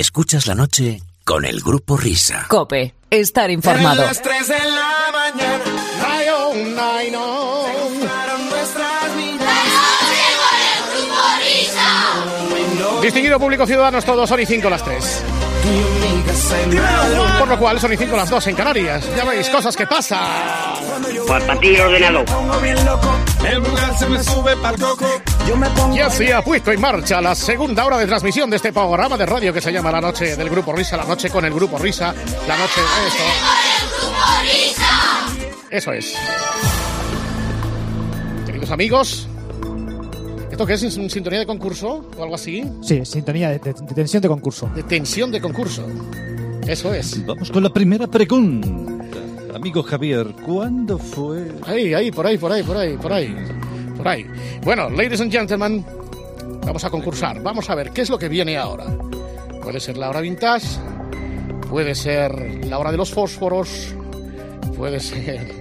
Escuchas la noche con el grupo Risa. Cope, estar informado. A las 3 de la mañana. Ay, ay, no. Fueron nuestras vidas. Distinguido público ciudadanos todos, son y 5 las 3. Por lo cual son y 5 las 2 en Canarias. Ya veis, cosas que pasan. Para ti ordenado. pongo bien loco. El lugar se me sube pa'l coco. Yo me pongo Ya se ha puesto en marcha la segunda hora de transmisión de este programa de radio que se llama La Noche del Grupo Risa, La Noche con el Grupo Risa, La Noche... Eso. Eso es. Queridos amigos, ¿esto qué es? ¿Es un sintonía de concurso o algo así? Sí, sintonía de, de- de tensión de concurso. De tensión de concurso. Eso es. Vamos con la primera pregunta. Amigo Javier, ¿cuándo fue? Ahí, ahí, por ahí, por ahí, por ahí, por ahí. Por ahí. Bueno, ladies and gentlemen, vamos a concursar. Vamos a ver qué es lo que viene ahora. Puede ser la hora vintage, puede ser la hora de los fósforos, puede ser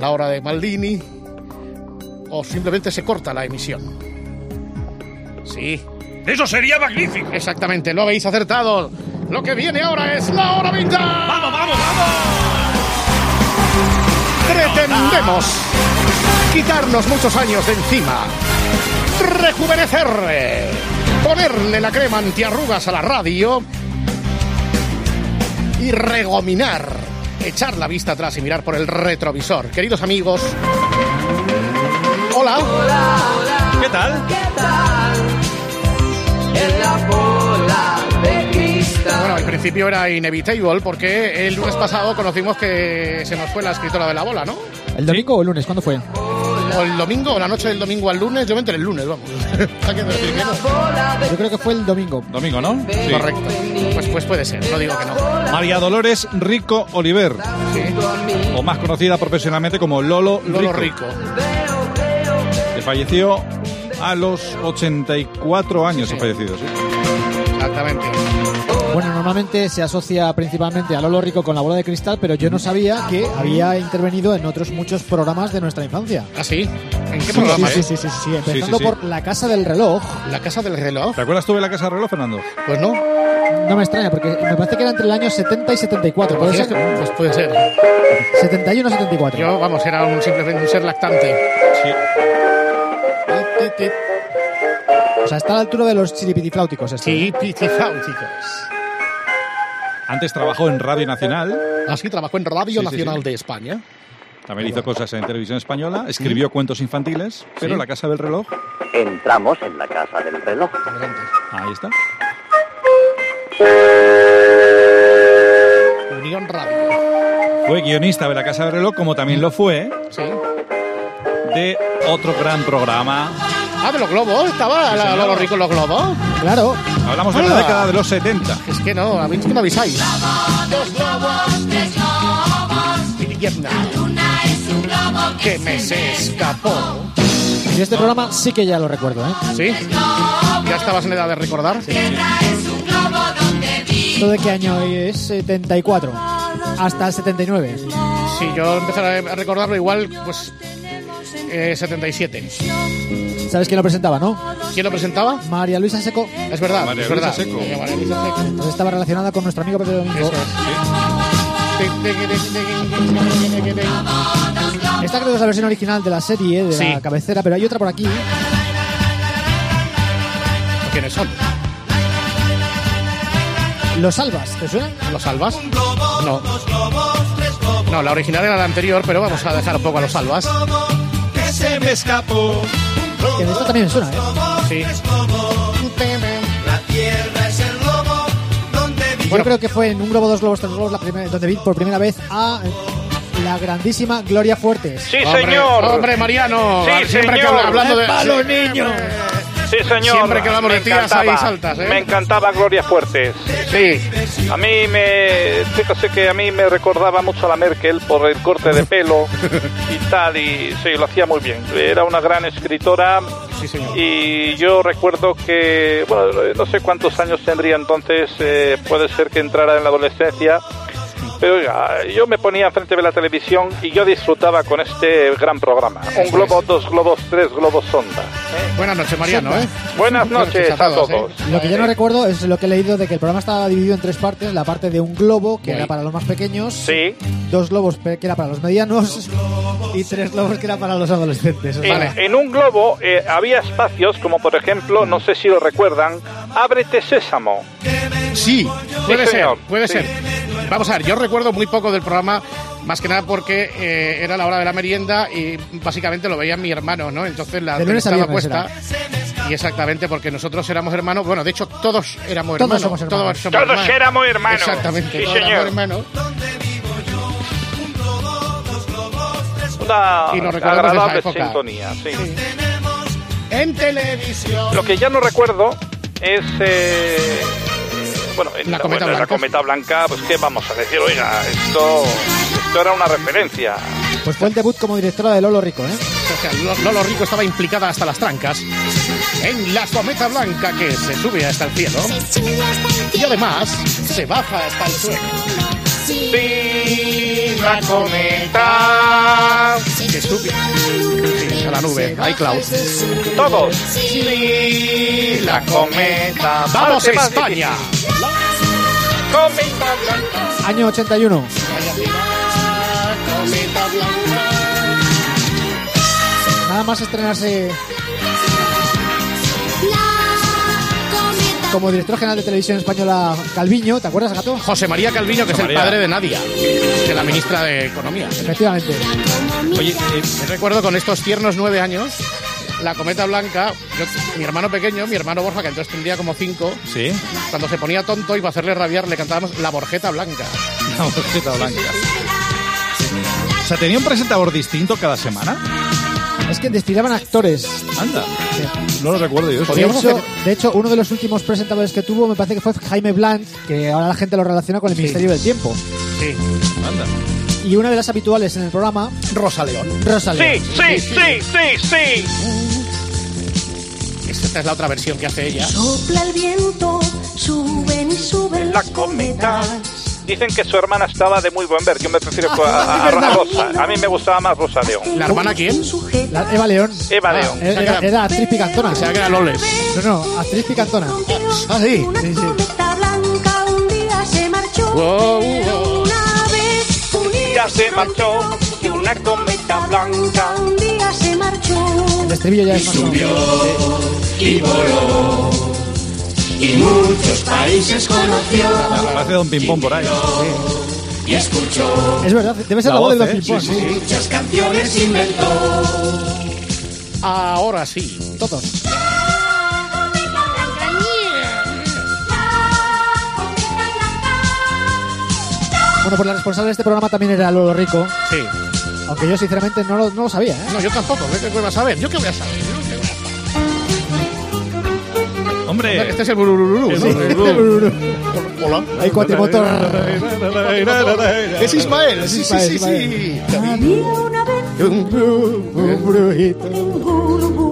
la hora de Maldini, o simplemente se corta la emisión. Sí, Eso sería magnífico. exactamente, lo habéis acertado. Lo que viene ahora es la hora vintage. Vamos, vamos, vamos. Pretendemos quitarnos muchos años de encima, rejuvenecer, ponerle la crema antiarrugas a la radio y regominar, echar la vista atrás y mirar por el retrovisor. Queridos amigos, hola. ¿Qué tal? Bueno, al principio era inevitable porque el lunes pasado conocimos que se nos fue la escritora de la bola, ¿no? ¿El domingo o el lunes? ¿Cuándo fue? O el domingo, o la noche del domingo al lunes, yo me enteré el lunes, vamos. Yo creo que fue el domingo. Domingo, ¿no? Sí. Correcto. Pues, pues puede ser, no digo que no. María Dolores Rico Oliver, Sí. o más conocida profesionalmente como Lolo, Lolo Rico, Rico. que falleció a los 84 años. Sí. Ha fallecido, sí. Exactamente. Bueno, normalmente se asocia principalmente a Lolo Rico con la bola de cristal, pero yo no sabía que había intervenido en otros muchos programas de nuestra infancia. ¿Ah, sí? ¿En qué Sí, programa? sí, eh? sí, sí, sí, sí, empezando sí, sí. por La Casa del Reloj. ¿La casa del reloj? ¿Te acuerdas tú de la casa de reloj, Fernando? Pues no. No me extraña, porque me parece que era entre el año 70 y 74. ¿Puede ser? Pues puede ser. 71 74. Yo, vamos, era un simplemente un ser lactante. Sí. O sea, está a la altura de los chiripitifláuticos. Este. Sí, pitifáuticos. Antes trabajó en Radio Nacional, Así trabajó en Radio Sí, sí, Nacional sí. de España. también hizo cosas en televisión española, escribió cuentos infantiles, pero Sí. la casa del reloj, Entramos en la casa del reloj. Ahí está. Unión Radio. Fue guionista de la casa del reloj, como también lo fue Sí. de otro gran programa. Ah, de los globos. Estaba la, señor. Lolo Rico en los globos. Claro. Hablamos de la década de los 70. Es que no, a mí es que no avisáis. Dos globos, tres globos. Vietnam. Que me se escapó. Y este programa sí que ya lo recuerdo, ¿eh? ¿Sí? ¿Ya estabas en edad de recordar? ¿Esto de qué año es? 74. Hasta el 79. Sí, yo empecé a recordarlo igual, pues, eh, 77. ¿Sabes quién lo presentaba, no? ¿Quién lo presentaba? María Luisa Seco. Es verdad, María es verdad. Luisa Seco. Eh, María Luisa Seco. Entonces estaba relacionada con nuestro amigo Pedro Domingo. Eso Esta creo que es la versión original de la serie, de Sí. la cabecera, pero hay otra por aquí. ¿Quiénes son? Los Salvas, ¿te suena? ¿Los salvas? No. No, la original era la anterior, pero vamos a dejar un poco a los salvas. Que se me escapó. Que de esto también me suena, ¿eh? Sí. La tierra es el lobo donde vive. Yo creo que fue en Un Globo, Dos Globos, Tres Globos, la primera, donde vi por primera vez a eh, la grandísima Gloria Fuertes. Sí, Hombre, señor. Hombre, Mariano. Sí, siempre que señor. habla- hablando de. ¡Epa, los Sí, señor. Siempre que hablamos Me de tías ahí saltas, ¿eh? Me encantaba Gloria Fuertes. Sí. A mí me. Fíjese que a mí me recordaba mucho a la Merkel por el corte de pelo y tal, y sí, lo hacía muy bien. Era una gran escritora. Sí, señor. Y yo recuerdo que, bueno, no sé cuántos años tendría entonces, eh, puede ser que entrara en la adolescencia, Pero oiga, yo me ponía enfrente de la televisión y yo disfrutaba con este gran programa. Un globo, dos globos, tres globos sonda. Buenas noches, Mariano, ¿eh? Buenas noches a todos, todos. ¿eh? Lo que yo no recuerdo es lo que he leído de que el programa estaba dividido en tres partes. La parte de un globo, que era para los más pequeños. Sí, Dos globos que era para los medianos. Y tres globos que era para los adolescentes. O sea, en, en un globo eh, había espacios como por ejemplo, no sé si lo recuerdan, Ábrete Sésamo. Sí, puede ser, señor. puede Sí. ser. Vamos a ver, yo recuerdo muy poco del programa, más que nada porque eh, era la hora de la merienda y básicamente lo veía mi hermano, ¿no? Entonces la tele estaba puesta. Y exactamente, porque nosotros éramos hermanos. Bueno, de hecho, todos éramos Todos hermanos. somos hermanos. Todos, somos Todos hermanos. éramos hermanos. Exactamente, Sí, todos señor. éramos hermanos. Una Y nos recordamos agradable esa época. sintonía, sí. En televisión. Lo que ya no recuerdo es... eh, bueno, en La cometa bueno, en la blanca. cometa blanca, pues qué vamos a decir, oiga, esto, esto era una referencia. Pues fue el debut como directora de Lolo Rico, ¿eh? O sea, Lo- Lolo Rico estaba implicada hasta las trancas en la cometa blanca que se sube hasta el cielo y además se baja hasta el suelo. Sí, la cometa. Que sube sí, a la nube, iCloud. Todos. Sí, la cometa. ¡Vamos más España! Cometa blanca. Año 81. Nada más estrenarse como director general de televisión española Calviño, ¿te acuerdas, Gato? José María Calviño, que es el padre de Nadia, de la ministra de Economía. Efectivamente. Oye, eh, Me recuerdo con estos tiernos nueve años, la cometa blanca, yo- mi hermano pequeño, mi hermano Borja, que entonces tendría como cinco, sí, cuando se ponía tonto y para hacerle rabiar le cantábamos la Borjeta Blanca. la borjeta blanca. O sea, tenía un presentador distinto cada semana. Es que desfilaban actores. Anda, no lo recuerdo yo. eso. De hecho, de hecho, uno de los últimos presentadores que tuvo me parece que fue Jaime Blanc, que ahora la gente lo relaciona con el Ministerio del Tiempo. Sí. Anda. Y una de las habituales en el programa, Rosa León. Rosalía. Sí, sí, sí, sí, sí. Esta es la otra versión que hace ella. Sopla el viento, suben y suben La las cometa. cometas. Dicen que su hermana estaba de muy buen ver. Yo me prefiero Ah, a, a-. Rosa. A mí me gustaba más Rosa León. ¿La hermana quién? La- Eva León. Eva Ah, León. Era, era- era actriz picantona. O sea, que era Loles. No, no, actriz picantona. Ah, sí. Una Sí, sí. cometa blanca un día se marchó. Wow, Pero wow. una vez un Ya se marchó y una cometa blanca. un día se marchó. El estribillo ya es más conocido. Parece Don Pimpón por ahí. Es verdad, debe ser La la, voz de los ¿eh? Pimpón, Sí, sí. Ahora sí. Todos. Bueno, pues la responsable de este programa también era Lolo Rico, Sí. aunque yo sinceramente no lo, no lo sabía, ¿eh? No, yo tampoco. ¿Qué voy a saber? ¿Yo qué voy a saber? Hombre, Este es el burururú, ¿no? Hola. Hay cuatrimotor. Es Ismael. Sí, sí, sí. Había una vez Un brujito. en Gurubú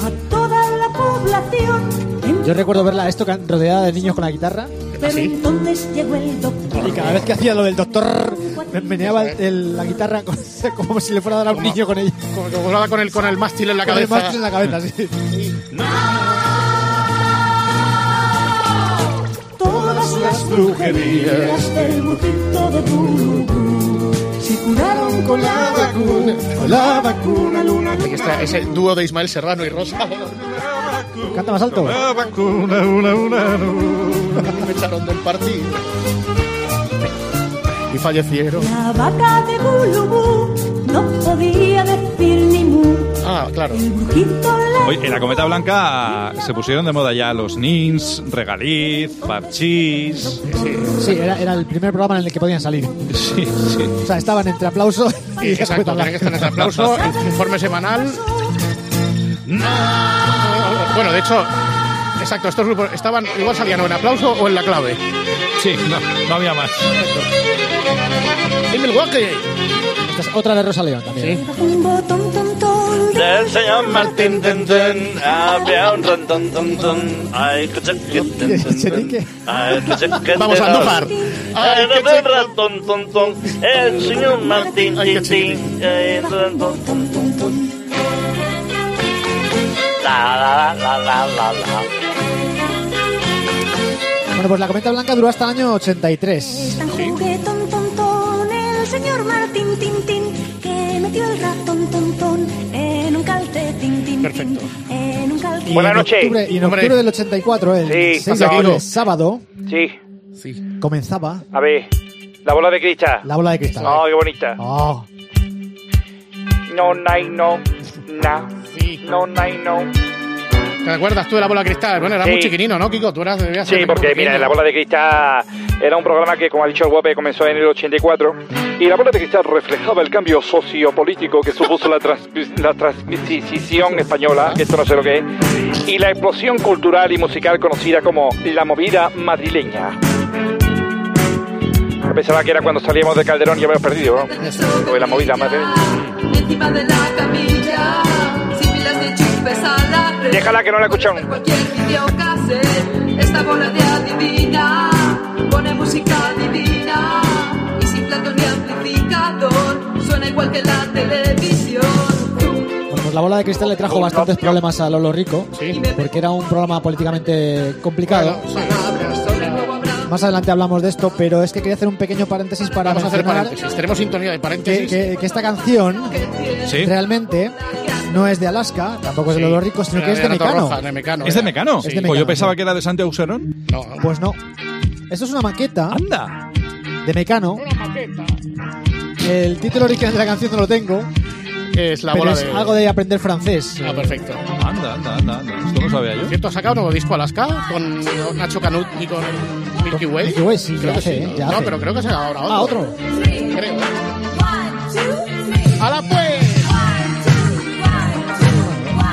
a toda la población. Yo recuerdo verla esto rodeada de niños con la guitarra Pero ¿sí? entonces llegó el doctor. y cada vez que hacía lo del doctor me meneaba el- el- la guitarra con- como si le fuera a dar a un niño con ella. Como con el, con el mástil en la Con el cabeza. mástil en la cabeza, sí. Todas brujerías del brujito de Gurubú se curaron con la vacuna. Con la vacuna luna. Ahí está ese dúo de Ismael Serrano y Rosa. Canta más alto. La vacuna, una, una, no. Me echaron del partido. Y fallecieron. La vaca de Gulubú no podía. Ah, claro. En la cometa blanca se pusieron de moda ya los nins, regaliz, parchís. Sí, era, era el primer programa en el que podían salir. Sí, sí. O sea, estaban entre aplauso y Exacto, tiene que estar en ese aplauso, informe semanal. Bueno, de hecho, Exacto, estos grupos estaban, igual salían o en aplauso o en la clave. Sí, no, no había más. En Milwaukee. Esta es otra de Rosa León también. Sí. Del señor Martín ten, ten, había un ron, ton, ton, ton. Ay, que se- que ten, ten, ¿Se ten. dice? Ay, que se- que Vamos a Andújar. Ay, que ton, ton, ton. El señor Martín Ay, qué tin, tin. Ay, ron, ton, ton, ton, ton. La, la, la, la, la, la. Bueno, pues la cometa blanca duró hasta el año 83. tan juguetón, ton, ton, el señor Martín Tin Tin, que metió el ratón, ton, ton, en un calcetín, tin, Perfecto. en un calcetín. Y Buenas en noches. octubre- y en Hombre. octubre del 84, el Sí, 6 de octubre, sábado, Sí, Sí. comenzaba a ver. La bola de cristal. la bola de cristal. Oh, qué bonita. Oh, No, nai, no. Na. Sí. No, nai, no. ¿Te acuerdas tú de la bola de cristal? Bueno, era Sí. muy chiquinino, ¿no, Kiko? Tú eras, debías ser Sí, porque mira, La Bola de Cristal era un programa que, como ha dicho el Guape, comenzó en el 84 y La Bola de Cristal reflejaba el cambio sociopolítico que supuso la, la transición española, que esto no sé lo que es, y la explosión cultural y musical conocida como la movida madrileña. Yo pensaba que era cuando salíamos de Calderón y habíamos perdido, ¿no? O de la movida madrileña. Déjala que no la escuchamos. Esta bola de adivina, pone música divina. Y sin plato ni amplificador, suena igual que la televisión. Bueno, pues la bola de cristal le trajo bastantes problemas a Lolo Rico, Sí. porque era un programa políticamente complicado. Bueno, sí. Más adelante hablamos de esto, pero es que quería hacer un pequeño paréntesis para Vamos a hacer paréntesis. Tenemos sintonía de que, paréntesis. que- que esta canción Sí. realmente no es de Alaska, tampoco es de Sí. Lolo Rico, sino Era que es de Mecano. Roja, de Mecano. ¿Es de. Mecano? Es de Pues Mecano, yo pensaba sí. que era de Santiago Auxerón. No, Pues no. Esto es una maqueta ¡Anda! de Mecano. Una maqueta. El título original de la canción no lo tengo, Es la pero bola es de... algo de aprender francés. Ah, perfecto. Anda, anda, anda, anda. Esto no sabía yo. ¿Cierto? ¿Ha sacado un nuevo disco Alaska con Nacho Canut y con Milky Way? Milky Way, sí, creo ya que hace, sí. ¿eh? Ya no, hace. pero creo que se ha ahora otro. Ah, otro. Creo. ¡Hala pues!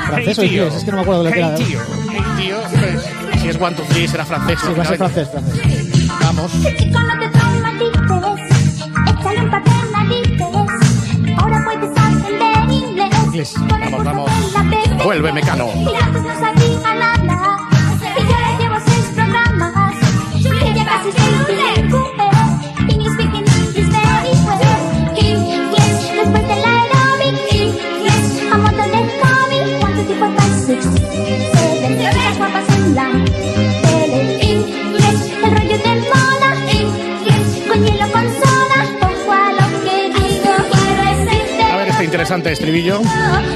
Francés o Hey, tío. inglés, es que no me acuerdo de lo que era. Hey, tío. Hey, tío. pues, si es One, Two, Three, será francés. Sí, va a ser lógicamente. francés, francés. Vamos. Chico, no te inglés. Vamos, vamos. Vuelve, Mecano. Interesante estribillo.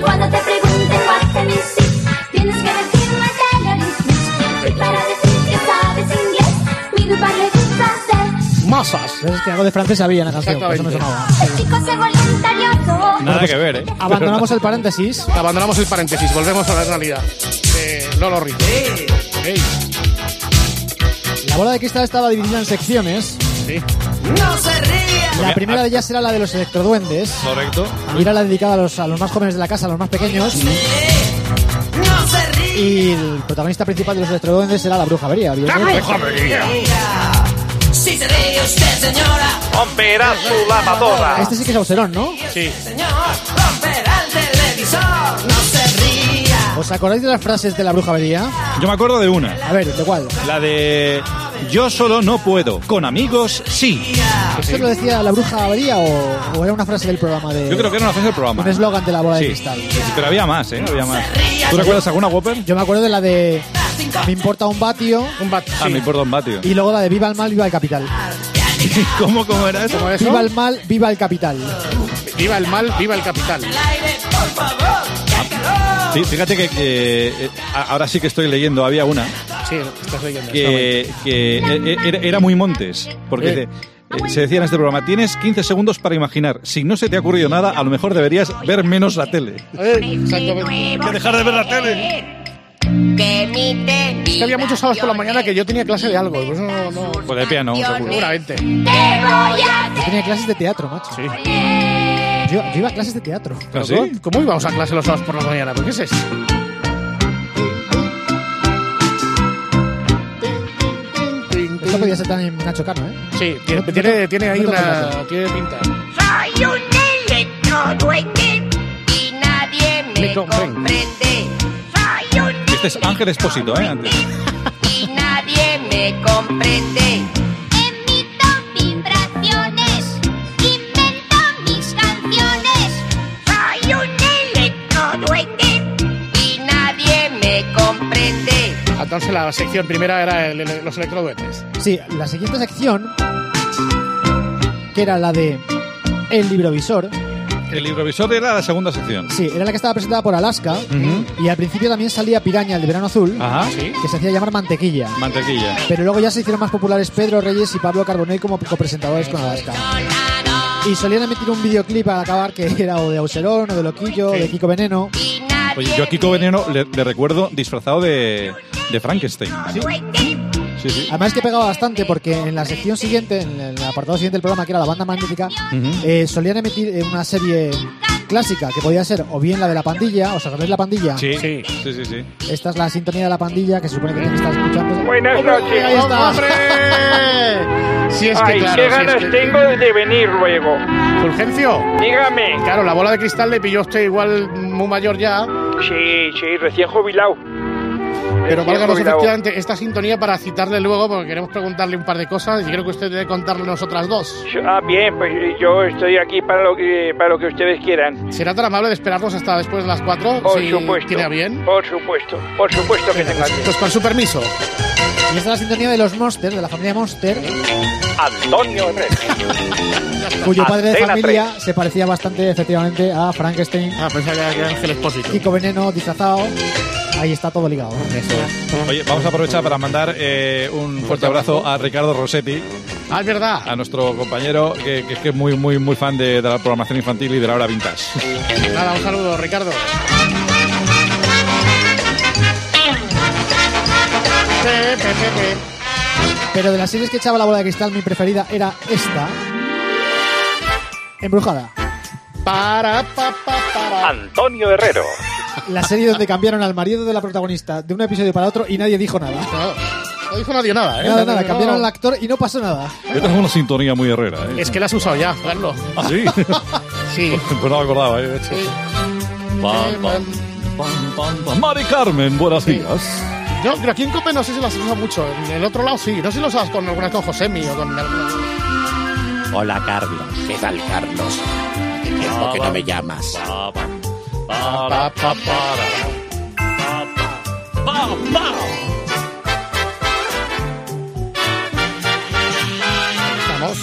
Cuando te pregunten what can you see, tienes que decirme television. Y para decir que sabes inglés, mi dupa le gusta hacer. Masas. Es que algo de francés había en la canción, por eso me sonaba. El chico se voluntarioso. Nada que ver, ¿eh? Abandonamos el paréntesis. Abandonamos el paréntesis, volvemos a la realidad. De Lolo Rico. La bola de cristal estaba dividida en secciones. sí. No se ría. La primera de ellas era la de los electroduendes. Correcto. Y era la dedicada a los, a los más jóvenes de la casa, a los más pequeños. No se ría. Y el protagonista principal de los electroduendes era la bruja María. Si se ríe usted, señora. Romperá su lavadora. Este sí que es Auserón, ¿no? Sí. Señor, romperá el televisor. No se ría. ¿Os acordáis de las frases de la bruja María? Yo me acuerdo de una. A ver, ¿de cuál? La de Yo solo no puedo. Con amigos, sí. ¿Esto lo decía la bruja María o, o era una frase del programa de... Yo creo que era una frase del programa. Un eslogan de la bola de cristal. sí, pero había más, ¿eh? Había más. ¿Tú recuerdas alguna, Whopper? Yo me acuerdo de la de Me importa un vatio Un bat. Ah, sí. me importa un vatio. y luego la de Viva el mal, viva el capital. ¿Cómo, cómo era eso? ¿Cómo es eso? Viva el mal, viva el capital. Viva el mal, viva el capital. Sí, fíjate que, eh, ahora sí que estoy leyendo, había una Sí, estás leyendo. que, que e- e- era, era muy montes, porque Eh. te- eh, se decía en este programa, tienes 15 segundos para imaginar. Si no se te ha ocurrido nada, a lo mejor deberías ver menos la tele. Eh, exactamente. Hay que dejar de ver la tele. Es que había muchos sábados por la mañana que yo tenía clase de algo. Pues no, no, Pues de piano, seguro. seguramente. Yo tenía clases de teatro, macho. Sí. Yo, yo iba a clases de teatro. ¿Pero ¿Ah, sí? ¿Cómo, cómo íbamos a clase los sábados por la mañana? ¿Por qué es eso? Esto podía ser también Nacho Cano, ¿eh? Sí, tiene, tiene, tiene ahí no una... Tiene pinta. Soy un electroduende y nadie me, Me comprende. comprende. Soy un Este es Ángel Espósito, ¿eh? Antes. y nadie me comprende. Entonces la sección primera era el- el- los electroduendes. Sí, la siguiente sección, que era la de El Librovisor, El librovisor era la segunda sección. sí, era la que estaba presentada por Alaska, y al principio también salía Piraña, el de verano azul, Ajá. Sí. que se hacía llamar Mantequilla. Mantequilla. Pero luego ya se hicieron más populares Pedro Reyes y Pablo Carbonell como copresentadores con Alaska. Y solían emitir un videoclip al acabar que era o de Auserón, o de Loquillo, o de Kiko Veneno. Oye, yo a Kiko Veneno le, le recuerdo disfrazado de, de Frankenstein. Sí, sí. Además que pegaba bastante porque en la sección siguiente, en el apartado siguiente del programa, que era la banda magnética, Ujú. eh, solían emitir eh, una serie clásica que podía ser o bien la de la pandilla, ¿os acordáis la pandilla? Sí, Sí. sí, sí, sí. Esta es la sintonía de la pandilla que se supone que tienen que estar escuchando. Buenas noches. Ahí está. ¡Hombre! Si es que Ay, claro, qué si es ganas que- tengo de venir luego. Fulgencio, Dígame. claro, la bola de cristal le pilló usted igual muy mayor ya, Sí, sí, recién jubilado. Pero válganos efectivamente esta sintonía para citarle luego porque queremos preguntarle un par de cosas y creo que usted debe contarnos otras dos. Ah, bien, pues yo estoy aquí para lo que para lo que ustedes quieran. ¿Será tan amable de esperarnos hasta después de las cuatro? Por si supuesto. tiene a bien. Por supuesto, por supuesto que tenga bien. Pues con su permiso. Y esta es la sintonía de los Monsters, de la familia Monster, Antonio Herrera. cuyo padre de familia se parecía bastante efectivamente a Frankenstein, Ah, pensaba que era Ángel Expósito. Kiko Veneno disfrazado. Ahí está todo ligado. Oye, vamos a aprovechar para mandar eh, un fuerte abrazo a Ricardo Rossetti, Ah, es verdad. a nuestro compañero que, que- que es muy, muy, muy fan de, de la programación infantil y de la hora vintage. Nada, un saludo, Ricardo. Pe, pe, pe, pe. Pero de las series que echaba la bola de cristal, mi preferida era esta. Embrujada. Para, pa, pa, para. Antonio Herrero. La serie donde cambiaron al marido de la protagonista de un episodio para otro y nadie dijo nada. No, no dijo nadie nada, ¿eh? Nada, nada, No. cambiaron al actor y no pasó nada. Esta es una sintonía muy herrera, ¿eh? Es que la has usado ya, Carlos. ¿Ah, sí? Sí. pues no me acordaba, ¿eh? sí. Pam, pam, pam, pam, pam. Mari Carmen, buenos días. Yo, pero aquí en Cope no sé si lo has usado mucho. En el otro lado sí. No sé si lo usas con alguna con Josemi o con... Hola, Carlos. ¿Qué tal, Carlos? ¿Qué tiempo que no me llamas? Para, pa, para. Pa, pa, pa, pa. Vamos.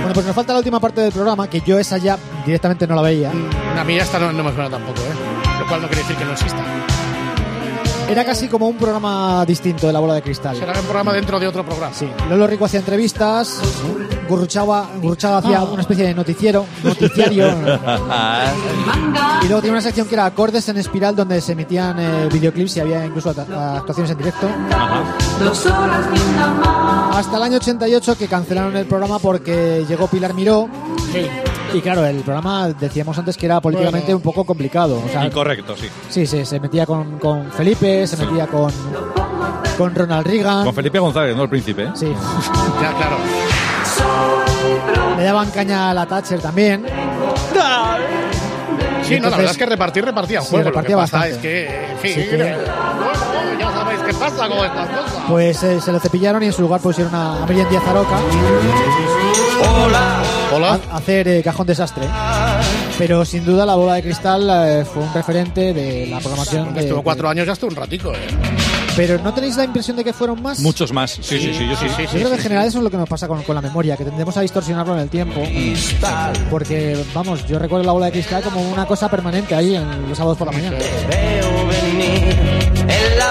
Bueno, pues nos falta la última parte del programa, que yo esa ya directamente no la veía. A mí esta no, no me suena tampoco, ¿eh? Lo cual no quiere decir que no exista. Era casi como un programa distinto de la bola de cristal. Será un programa dentro de otro programa. Sí, Lolo Rico hacía entrevistas, Gurruchaga, Gurruchaga hacía una especie de noticiero, noticiario. y luego tenía una sección que era acordes en espiral donde se emitían eh, videoclips y había incluso actuaciones en directo. Hasta el año 88 que cancelaron el programa porque llegó Pilar Miró. Y claro, el programa decíamos antes que era políticamente Bueno. un poco complicado. O sea, Incorrecto, sí. sí, sí, se metía con, con Felipe, se metía con, con Ronald Reagan. Con Felipe González, no el príncipe. ¿eh? Sí, Ya, claro. le daban caña a la Thatcher también. Sí, no, la verdad es que repartir repartía Sí, juego. repartía lo que pasa bastante. es que, en fin, Sí, que- bueno, ya sabéis qué pasa con estas cosas. Pues eh, se lo cepillaron y en su lugar pusieron a, a Miriam Díaz Aroca Hola. Hacer eh, cajón desastre. Pero sin duda la bola de cristal eh, fue un referente de la programación. De, Estuvo de- cuatro años, ya estuvo un ratico, ¿eh? Pero ¿no tenéis la impresión de que fueron más? Muchos más. Sí, sí, sí, yo sí. Yo creo que en general eso es lo que nos pasa con, con la memoria, que tendemos a distorsionarlo en el tiempo. Porque, vamos, yo recuerdo la bola de cristal como una cosa permanente ahí en los sábados por la mañana.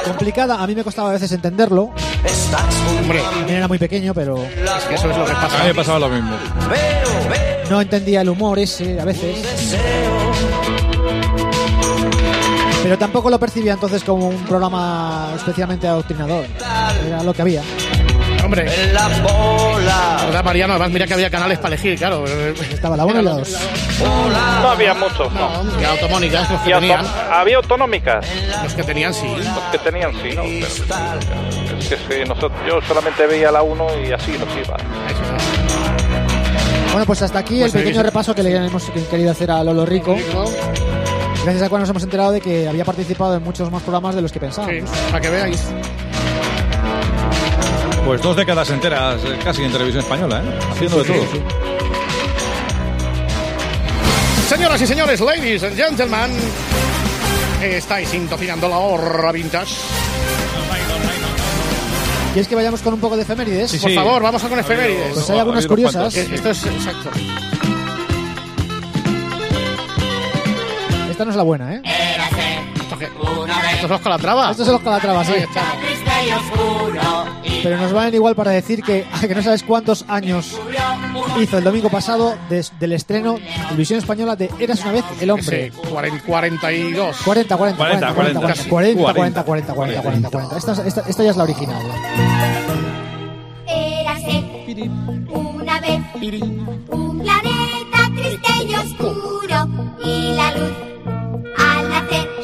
Complicada, a mí me costaba a veces entenderlo. Hombre, También era muy pequeño, pero es que eso es lo que A mí pasa. me pasaba lo mismo. no entendía el humor ese a veces. Pero tampoco lo percibía entonces como un programa especialmente adoctrinador. Era lo que había. Hombre. En la bola. ¿Verdad, Mariano? Además, mira que había canales para elegir, claro. Estaba la 1 y la 2. No había muchos, no. Y automónicas, los que Y tenían. había autonómicas. Los que tenían, sí. Los que tenían, sí, ¿no? Pero, es que sí, nosotros, yo solamente veía la 1 y así nos iba. Bueno, pues hasta aquí Pues el ahí pequeño repaso que le hemos querido hacer a Lolo Rico. Gracias al cual nos hemos enterado de que había participado en muchos más programas de los que pensábamos. para que veáis. Pues dos décadas enteras eh, casi en televisión española, ¿eh? Haciendo sí, de sí, todo. Señoras y señores, ladies and gentlemen, estáis sintonizando la hora vintage. ¿Quieres que vayamos con un poco de efemérides? Por favor, vamos a con efemérides. Pues hay algunas curiosas. Esto es exacto. Esta no es la buena, ¿eh? ¿Esto es los Calatrava? Estos son los Calatrava, sí. Pero nos valen igual para decir que, que no sabes cuántos años hizo el domingo pasado des- del estreno en televisión española de Eras una vez el hombre. Sí, 40, 42. 40, 40, 40, 40, 40, 40, 40, 40, 40, 40, 40. Esta, esta, esta ya es la original. Érase una vez un planeta triste y oscuro y la luz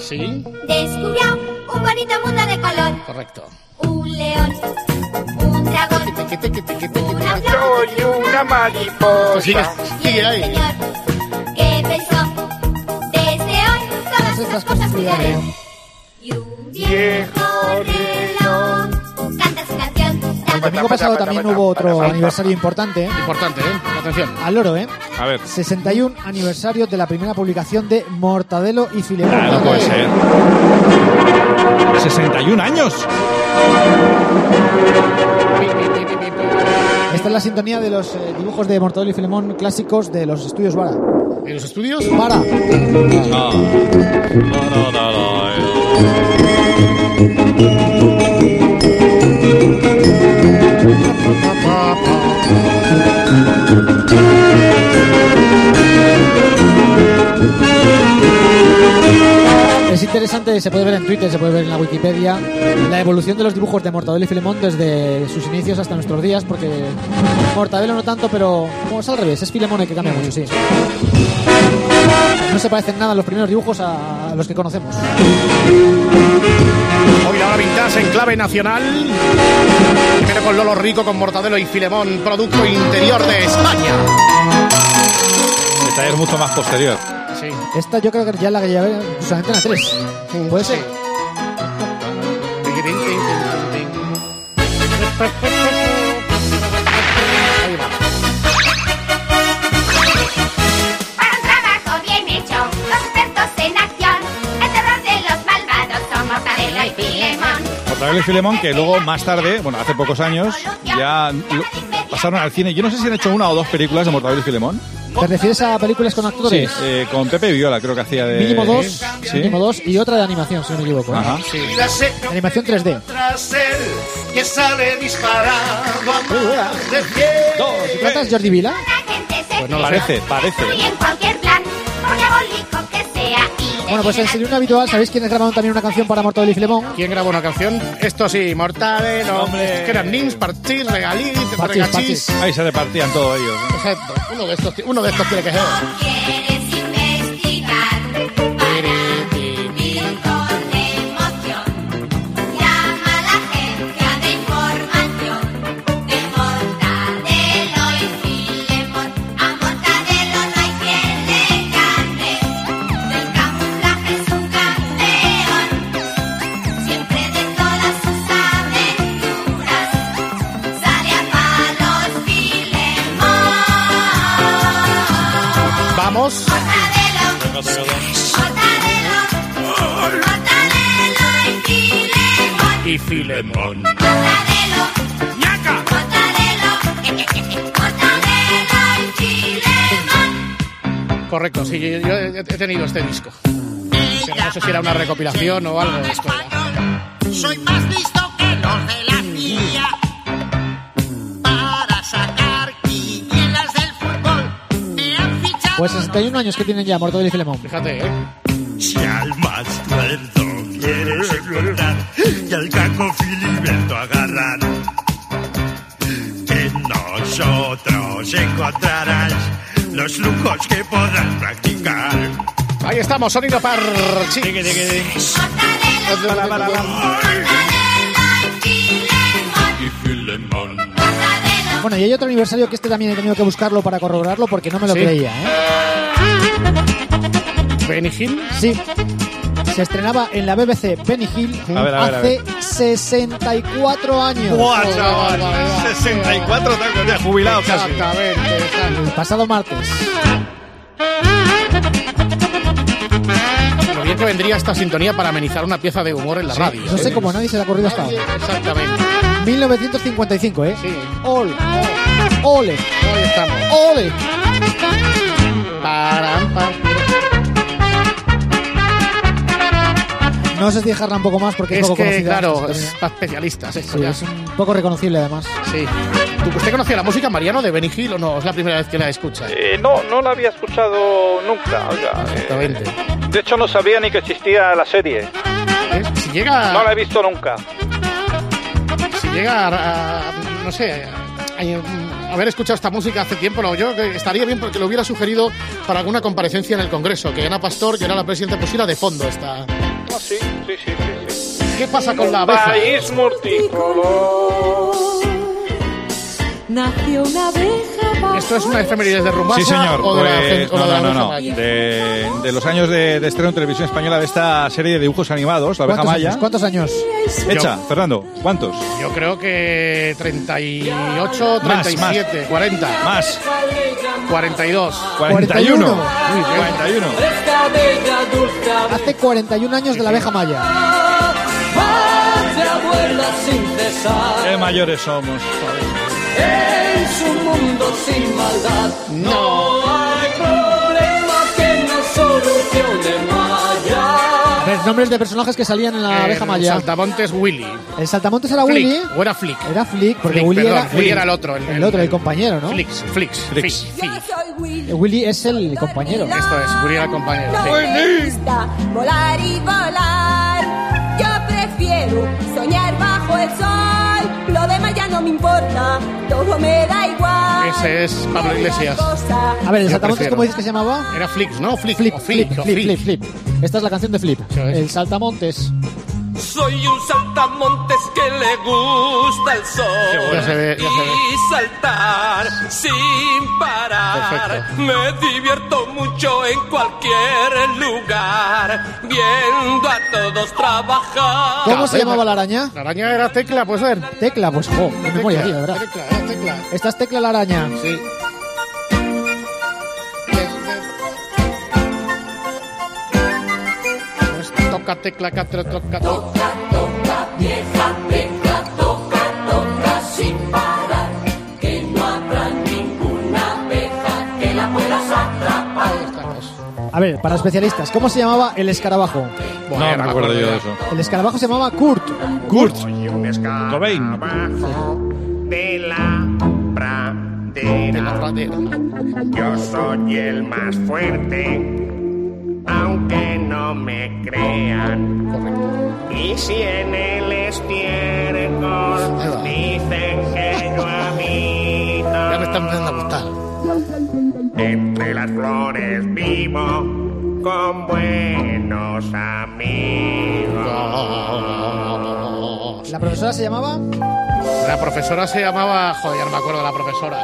Sí, descubrió un bonito mundo de color. correcto. Un león, un dragón, una flor y una mariposa. Sigue, sigue ahí. señor que pensó desde hoy todas estas cosas cuidaré. Y un viejo reloj. El domingo pasado también hubo otro aniversario importante. ¿eh? Importante, ¿eh? Atención. Al loro, ¿eh? A ver. 61 aniversario de la primera publicación de Mortadelo y Filemón. Ah, no puede ser. 61 años. Esta es la sintonía de los eh, dibujos de Mortadelo y Filemón clásicos de los estudios Vara. ¿En los estudios? Vara. No, no, no, no. Interesante, se puede ver en Twitter, se puede ver en la Wikipedia, la evolución de los dibujos de Mortadelo y Filemón desde sus inicios hasta nuestros días, porque Mortadelo no tanto, pero como es al revés, es Filemón el que cambia mucho, sí. No se parecen nada los primeros dibujos a los que conocemos. Hoy la hora vintage en clave nacional. Primero con Lolo Rico, con Mortadelo y Filemón, producto interior de España. Detalle es mucho más posterior. Sí. Esta yo creo que ya la que llevé pues, Antena 3. ¿Puede ser? Ahí va. Para un trabajo bien hecho, los expertos en acción, el terror de los malvados son Mortadelo y Filemón. Mortadelo y Filemón, que luego más tarde, bueno, hace pocos años, ya pasaron al cine. Yo no sé si han hecho una o dos películas de Mortadelo y Filemón. ¿Te refieres a películas con Sí, actores? eh, con Pepe Viola creo que hacía de... Mínimo dos, Sí. mínimo dos y otra de animación, si no me equivoco. Ajá. Animación 3D. Tras él, que sale disparado a más de cien. ¿Se trata de Jordi Vila? Pues no parece, parece. Bueno, pues en Sería habitual, ¿sabéis quiénes grabaron también una canción para Mortadelo y Filemón? ¿Quién grabó una canción? Esto sí, Mortadelo. Hombre. Que eran Nins, Parchís, Regalí, Regachís. Ahí se repartían todos ellos. ¿no? Exacto. Uno de estos, uno de estos tiene que ser. Filemón. Mortadelo, Mortadelo, Mortadelo y Filemón. Correcto, sí, yo, yo he tenido este disco. Pero no sé si era una recopilación o algo de esto. Soy más listo que los de la mía para sacar quinielas del fútbol. Me han fichado. Pues 61 años que tienen ya Mortadelo y Filemón. Fíjate, ¿eh? Si al más cuerdo y al caco Filiberto agarrar. encontrarás los trucos que podrás practicar. Ahí estamos, sonido par. Sí. Y Filemón. Bueno, y hay otro aniversario que este también he tenido que buscarlo para corroborarlo porque no me lo Sí. creía, ¿eh? Benny Hill. Sí. Se estrenaba en la BBC Benny Hill A ver, a ver, a hace 64 años. ¡Buah, chaval! 64 tacos ya jubilado casi. Exactamente. pasado martes. Lo bien que vendría esta sintonía para amenizar una pieza de humor en la radio. No sé ¿eh? cómo nadie se le ha ocurrido hasta ahora. Exactamente. 1955, ¿eh? Sí. Ole. Ole. Ahí estamos. Ole. Param, pam. No sé si dejarla un poco más porque es, Es poco que, conocida. claro, es para especialistas esto Sí, ya. es un poco reconocible además. Sí. ¿Tú- ¿Usted conocía la música, Mariano, de Benny Hill o no? Es la primera vez que la escucha. Eh, no, no la había escuchado nunca. oiga, eh, Exactamente. de hecho, no sabía ni que existía la serie. ¿Eh? Si llega, No la he visto nunca. si llega a, a- no sé, a, a haber escuchado esta música hace tiempo, no, yo estaría bien porque lo hubiera sugerido para alguna comparecencia en el Congreso, que Ana Pastor, que era la presidenta, pusiera de fondo esta... Sí, sí, sí, sí. sí. ¿Qué pasa con la abeja? País multicolor. Nació una abeja ¿Esto es una efemérides de Rumbasa Sí, señor. o de la, Pues, o no, de la no, no, abeja no. maya? De, de los años de, de estreno en televisión española de esta serie de dibujos animados, La Abeja ¿Cuántos Maya. años? ¿Cuántos años? Hecha, Fernando, ¿cuántos? Yo creo que 38, Más, 37, 40, Más. 42. 41. 41. Uy, 41. Esta bella dulce Hace 41 años de la abeja maya. Qué mayores somos. en su mundo sin maldad. No hay problema que no solucione Maya. Nombres de personajes que salían en la abeja El maya. Saltamontes Willy. El saltamontes era Flick, Willy. ¿O era Flick? Era Flick, porque Flick, Willy, perdón, era, Willy era el otro, el- El, el- otro, el compañero, ¿no? Flix, Flix, Flix. Willy. Eh, Willy es el compañero. Esto es, Willy era el compañero. No sí. me gusta volar y volar. Yo prefiero soñar bajo el sol. Me importa. Todo me da igual. Ese es Pablo Iglesias. A ver, el saltamontes. ¿cómo dices que se llamaba? Era Flix, ¿no? Flip, flip, flip, flip, flip. Esta es la canción de Flip. El saltamontes. Soy un saltamontes que le gusta el sol Ya se ve, ya se ve. y saltar sin parar. Perfecto. Me divierto mucho en cualquier lugar, viendo a todos trabajar. ¿Cómo se llamaba la araña? La araña era Tecla, puede ser. Tecla, pues jo, qué memoria, tío, verdad. Tecla, era Tecla. Esta es Tecla la araña. Sí. Toca tecla, catra, toca, toca. Ahí estamos. A ver, para especialistas, ¿cómo se llamaba el escarabajo? Bueno, No me acuerdo yo de eso. El escarabajo se llamaba Kurt. Kurt. Cobain. De la De la pradera. pradera. Yo soy el más fuerte, aunque no me crean. Y si en el estiércol dicen que yo habito, Ya me está empezando a gustar. entre las flores vivo con buenos amigos. La profesora se llamaba La profesora se llamaba. Joder, ya no me acuerdo de la profesora.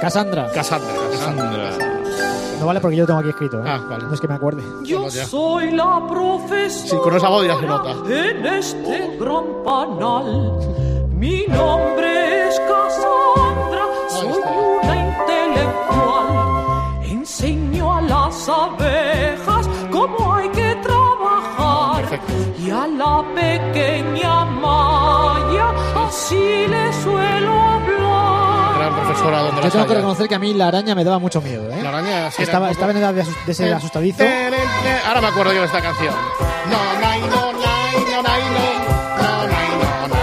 Cassandra. Cassandra. Sandra. No vale porque yo lo tengo aquí escrito. ¿eh? Ah, vale. No es que me acuerde. Yo soy la profesora. Sí, con esa voz ya se nota. En este gran panal, mi nombre es Cassandra, soy una intelectual. Enseño a las abejas cómo hay que trabajar. Perfecto. Y a la pequeña Maya, así le suelo donde Yo tengo que reconocer que a mí la araña me daba mucho miedo, ¿eh? La araña sí estaba, estaba en edad de, ser asustadizo. Ahora me acuerdo yo de esta canción. No, no, no, no. No, no, no.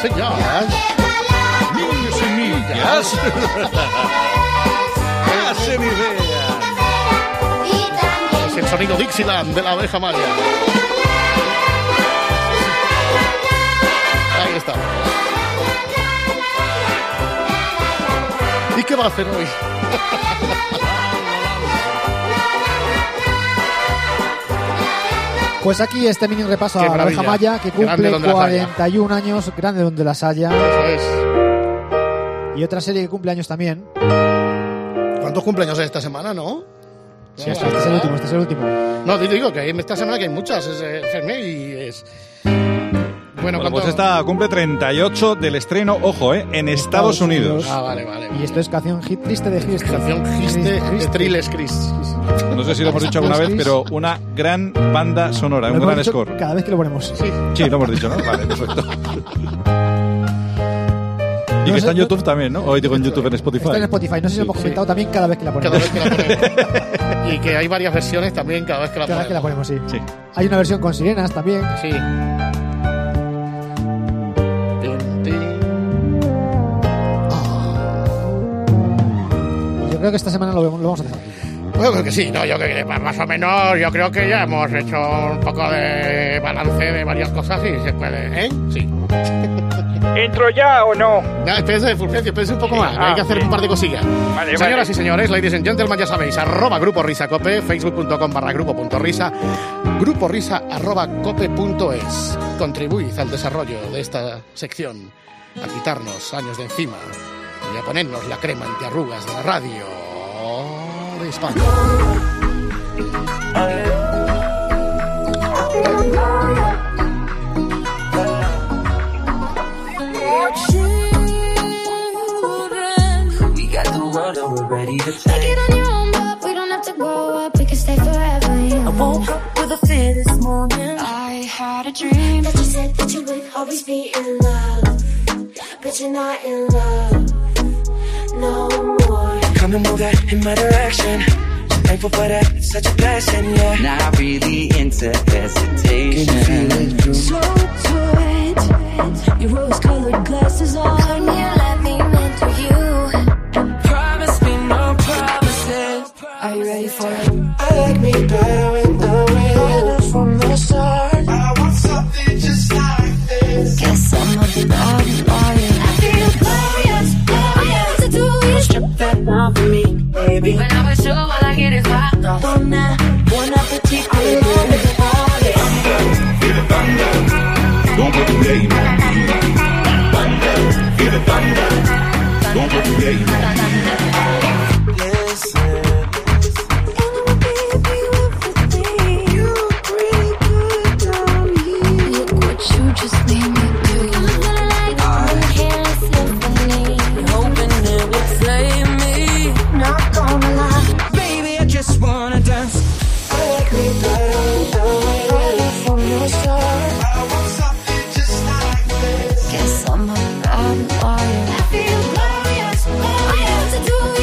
Señoras. Niños y niñas. Hacen idea. Es el sonido Dixieland de la abeja maya. ¿Qué va a hacer hoy? Pues aquí este mini repaso Qué a la maravilla. maya que cumple donde las haya. 41 años, grande donde las haya. Eso es. Y otra serie que cumple años también. ¿Cuántos cumpleaños hay esta semana, no? Sí, este es el último, este es el último. No, te digo que esta semana que hay muchas, es eh, Fermé y es... Bueno, Bueno, ¿cuánto- pues esta cumple 38 del estreno, ojo, ¿eh? En Estados Unidos. Ah, vale, vale. Y esto es canción hit triste de Gist. Canción Giste de Triles Chris. No sé si lo hemos dicho alguna vez, pero una gran banda sonora, un gran score. Cada vez que lo ponemos. Sí. Sí, lo hemos dicho, ¿no? Vale, perfecto. Y No que sé, está en YouTube también, ¿no? Hoy digo en YouTube, en Spotify. Está en Spotify. No sé si lo hemos Sí. comentado también cada vez que la ponemos. Cada vez que la ponemos. y que hay varias versiones también cada vez que la Cada vez que la ponemos. ponemos, sí. Sí. Hay una versión con sirenas también. Sí. Creo que esta semana lo, lo vamos a dejar aquí. Bueno, creo que sí, no, yo creo que más o menos, yo creo que ya hemos hecho un poco de balance de varias cosas y se puede, ¿eh? Sí. ¿Entro ya o no? No, espérense, Fulgencio, espérense un poco más, que hay que hacer un par de cosillas. Vale, Señoras vale. y señores, ladies and gentlemen, ya sabéis, arroba Grupo Risa Cope, facebook.com barra grupo punto risa, grupo risa arroba cope punto es. Contribuid al desarrollo de esta sección, a quitarnos años de encima y a ponernos la crema antiarrugas de la radio de España. We got the world and we're ready to Take it on your own, but we don't have to grow up. We can stay forever young. I woke up with a fear this morning. I had a dream that you said that you would always be in love, but you're not in love no more. Come and move that in my direction. So thankful for that. It's such a blessing, yeah. Not really into hesitation. Can you feel it, So tight, your rose-colored glasses on. Come here, let me mentor you. Promise me no promises. Are you ready for it? I like me better Ratona it.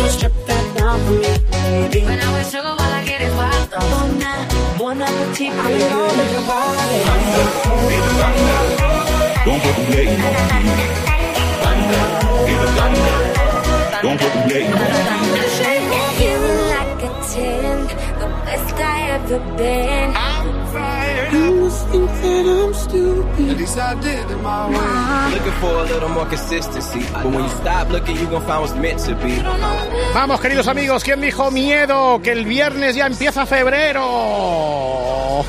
Strip that down for me, I ever been. You must think that I'm stupid. Looking for a little more consistency. But when you stop looking, you gonna find what's meant to be. Vamos, queridos amigos, ¿quién dijo miedo? Que el viernes ya empieza febrero.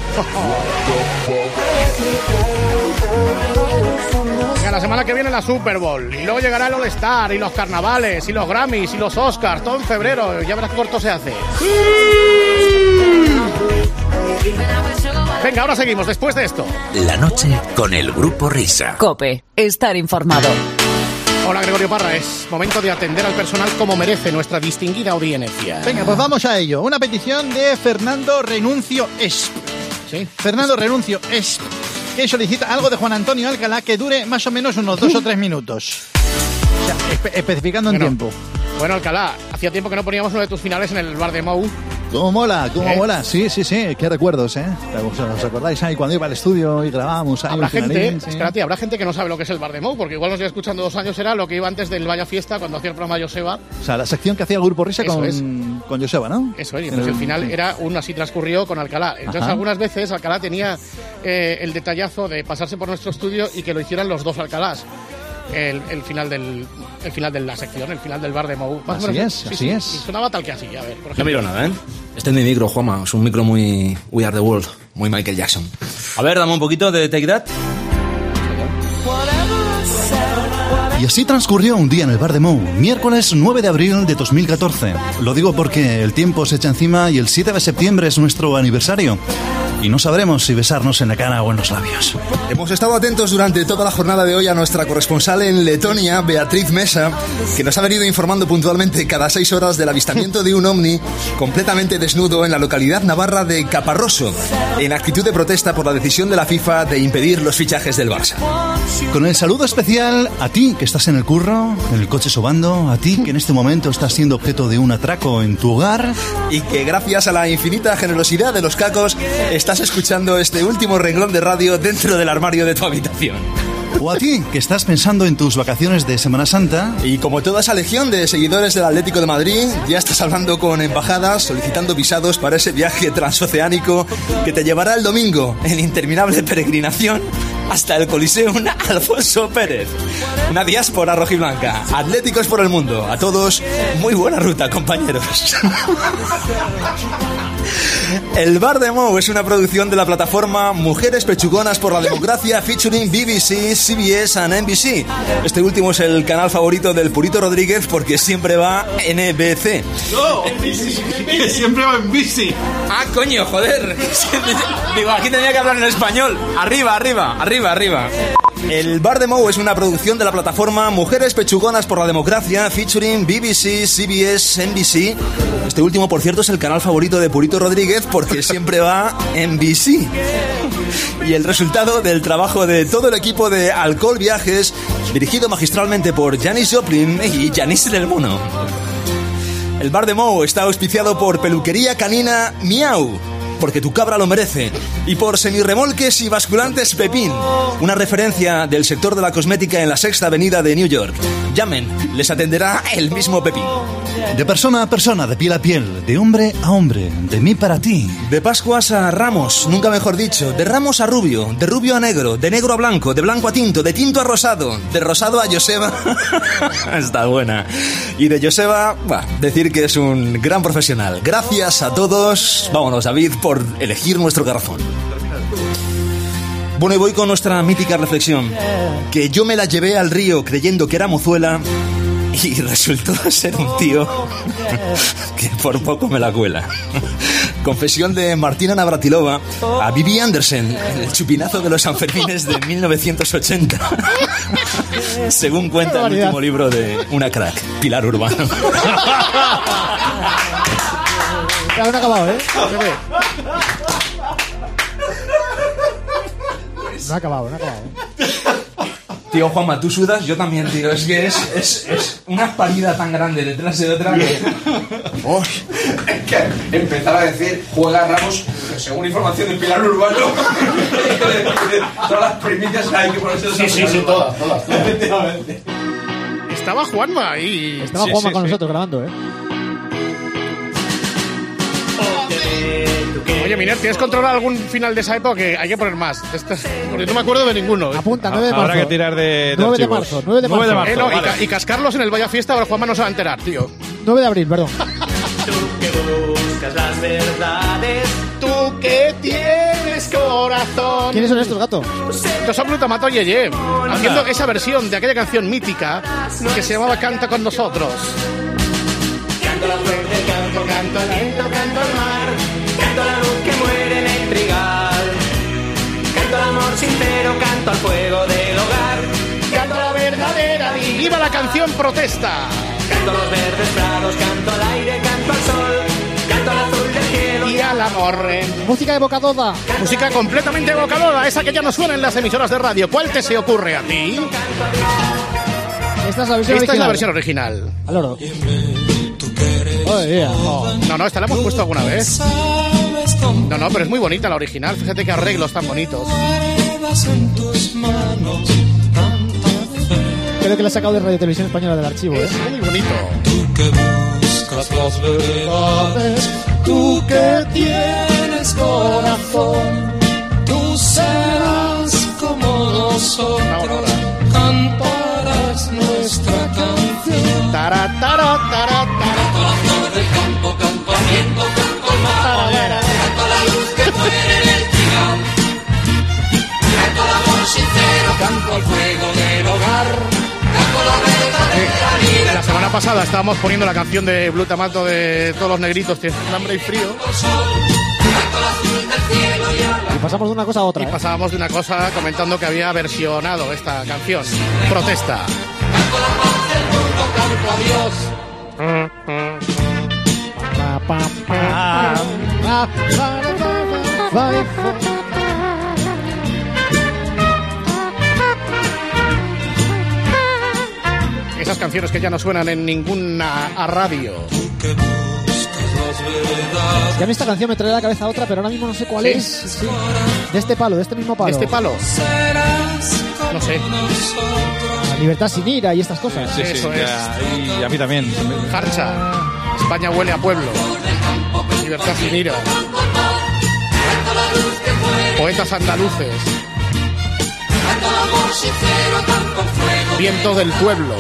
Venga, la semana que viene la Super Bowl. Y luego llegará el All-Star, y los carnavales, y los Grammys, y los Oscars. Todo en febrero. Ya verás qué corto se hace. Venga, ahora seguimos después de esto. La noche con el grupo Risa. Cope, estar informado. Hola, Gregorio Parra. Es momento de atender al personal como merece nuestra distinguida audiencia. Venga, pues vamos a ello. Una petición de Fernando Renuncio. Sí. Fernando Renuncio Esp, que solicita algo de Juan Antonio Alcalá que dure más o menos unos dos o tres minutos. O sea, espe- especificando en Bueno. tiempo. Bueno, Alcalá, hacía tiempo que no poníamos uno de tus finales en el bar de Mou. ¿Cómo mola? ¿Cómo ¿Eh? mola? Sí, sí, sí. Qué recuerdos, ¿eh? ¿Os, acordáis ahí cuando iba al estudio y grabábamos ahí Habrá gente, finalín? Sí. espérate, habrá gente que no sabe lo que es el bar de Mou, porque igual nos lleva escuchando dos años, era lo que iba antes del Vaya Fiesta, cuando hacía el programa Joseba. O sea, la sección que hacía el grupo Risa Eso con, es. con Joseba, ¿no? Eso es, y el- el final era un así transcurrió con Alcalá. Entonces Ajá. algunas veces Alcalá tenía eh, el detallazo de pasarse por nuestro estudio y que lo hicieran los dos Alcalás. El, el final del el final de la sección, el final del bar de Mou. Más Así menos, es, sí, así sí, es. y sonaba tal que así, a ver, por No miro nada, ¿eh? Este es mi micro, Juanma. Es un micro muy We Are the World, muy Michael Jackson. A ver, dame un poquito de Take That. Y así transcurrió un día en el bar de Mou, miércoles 9 de abril de 2014. Lo digo porque el tiempo se echa encima y el 7 de septiembre es nuestro aniversario. Y no sabremos si besarnos en la cara o en los labios. Hemos estado atentos durante toda la jornada de hoy a nuestra corresponsal en Letonia, Beatriz Mesa, que nos ha venido informando puntualmente cada seis horas del avistamiento de un ovni completamente desnudo en la localidad navarra de Caparroso, en actitud de protesta por la decisión de la FIFA de impedir los fichajes del Barça. Con el saludo especial a ti que estás en el curro, en el coche sobando, a ti que en este momento estás siendo objeto de un atraco en tu hogar. Y que gracias a la infinita generosidad de los cacos estás escuchando este último renglón de radio dentro del armario de tu habitación. O a ti que estás pensando en tus vacaciones de Semana Santa. Y como toda esa legión de seguidores del Atlético de Madrid, ya estás hablando con embajadas, solicitando visados para ese viaje transoceánico que te llevará el domingo en interminable peregrinación hasta el Coliseum Alfonso Pérez. Una diáspora rojiblanca. Atléticos por el mundo. A todos, muy buena ruta, compañeros. El Bar de Mou es una producción de la plataforma Mujeres Pechugonas por la Democracia featuring BBC, CBS and NBC. Este último es el canal favorito del Purito Rodríguez porque siempre va NBC. No, que siempre va en bici. Ah, coño, joder. Digo, aquí tenía que hablar en español. Arriba, arriba, arriba, arriba. El Bar de Mou es una producción de la plataforma Mujeres Pechugonas por la Democracia featuring BBC, CBS, NBC. Este último, por cierto, es el canal favorito de Purito Rodríguez porque siempre va en BC. Y el resultado del trabajo de todo el equipo de Alcohol Viajes, dirigido magistralmente por Janis Joplin y Janice del Mono. El bar de Mou está auspiciado por Peluquería Canina Miau, porque tu cabra lo merece, y por Semirremolques y Basculantes Pepín, una referencia del sector de la cosmética en la sexta avenida de New York. Llamen, les atenderá el mismo Pepín. De persona a persona, de piel a piel, de hombre a hombre, de mí para ti. De Pascuas a Ramos, nunca mejor dicho, de Ramos a Rubio, de Rubio a Negro, de Negro a Blanco, de Blanco a Tinto, de Tinto a Rosado, de Rosado a Joseba. Está buena. Y de Joseba, bah, decir que es un gran profesional. Gracias a todos. Vámonos, David, por elegir nuestro garrafón. Bueno, y voy con nuestra mítica reflexión. Que yo me la llevé al río creyendo que era mozuela y resultó ser un tío que por poco me la cuela. Confesión de Martina Navratilova a Vivi Andersen, el chupinazo de los Sanfermines de 1980. Según cuenta el último libro de una crack, Pilar Urbano. Ya no ha acabado, ¿eh? No ha acabado, no ha acabado. Tío, Juanma, tú sudas, yo también, tío. Es que es, es, es una parida tan grande detrás de otra que... Uy. Es que empezar a decir juega Ramos según información de Pilar Urbano todas las primicias hay que ponerse Sí, sí, sí, todas, todas, efectivamente Estaba Juanma ahí. Estaba Sí, Juanma sí, con sí. nosotros grabando, ¿eh? Oye, Miner, ¿tienes controlado algún final de esa época? Que hay que poner más. Esto- porque no me acuerdo de ninguno. Apunta, 9 de Habrá marzo. que tirar de, de 9 de marzo, 9 de 9 de marzo. Eh, no, y, vale. ca- y cascarlos en el Vaya Fiesta, ahora Juanma no se va a enterar, tío. 9 de abril, perdón. Buscas las verdades. Tú que tienes corazón. ¿Quiénes son estos, gato? Estos son Glutamato Yeye, haciendo esa versión de aquella canción mítica que se llamaba Canta con nosotros. Canto la fuerte, canto, canto lento, canto al sincero, canto al fuego del hogar. Canto la verdadera y viva la canción protesta. Canto los verdes prados, canto al aire, canto al sol. Canto al azul del cielo Y al amor. eh. Música evocadora. Música completamente evocadora, esa que ya no suena en las emisoras de radio. ¿Cuál te se ocurre a ti? Esta es la versión Esta es original. la versión original. Al oro. Oh, yeah. No, no, esta la hemos puesto alguna vez. No, no, pero es muy bonita la original. Fíjate qué arreglos tan bonitos llevas en tus manos tanta fe. Creo que lo ha sacado de Radio Televisión Española del archivo, ¿eh? Es muy bonito. Tú que buscas las verdades, tú que tienes corazón, tú serás como nosotros, cantarás nuestra canción. La, semana pasada estábamos poniendo la canción de Blue Tamato de todos los negritos, tienen hambre y frío. Y pasamos de una cosa a otra. Y pasábamos de una cosa comentando que había versionado esta canción. Protesta. Esas canciones que ya no suenan en ninguna a radio. Es que a mí esta canción me trae a la cabeza otra, pero ahora mismo no sé cuál ¿Sí? es. Sí. De este palo, de este mismo palo. ¿De este palo? No sé. La libertad sin ira y estas cosas. Sí, sí, Eso ya, y a mí también. Farcha. España huele a pueblo. Libertad sin ira. Poetas andaluces. Viento del pueblo.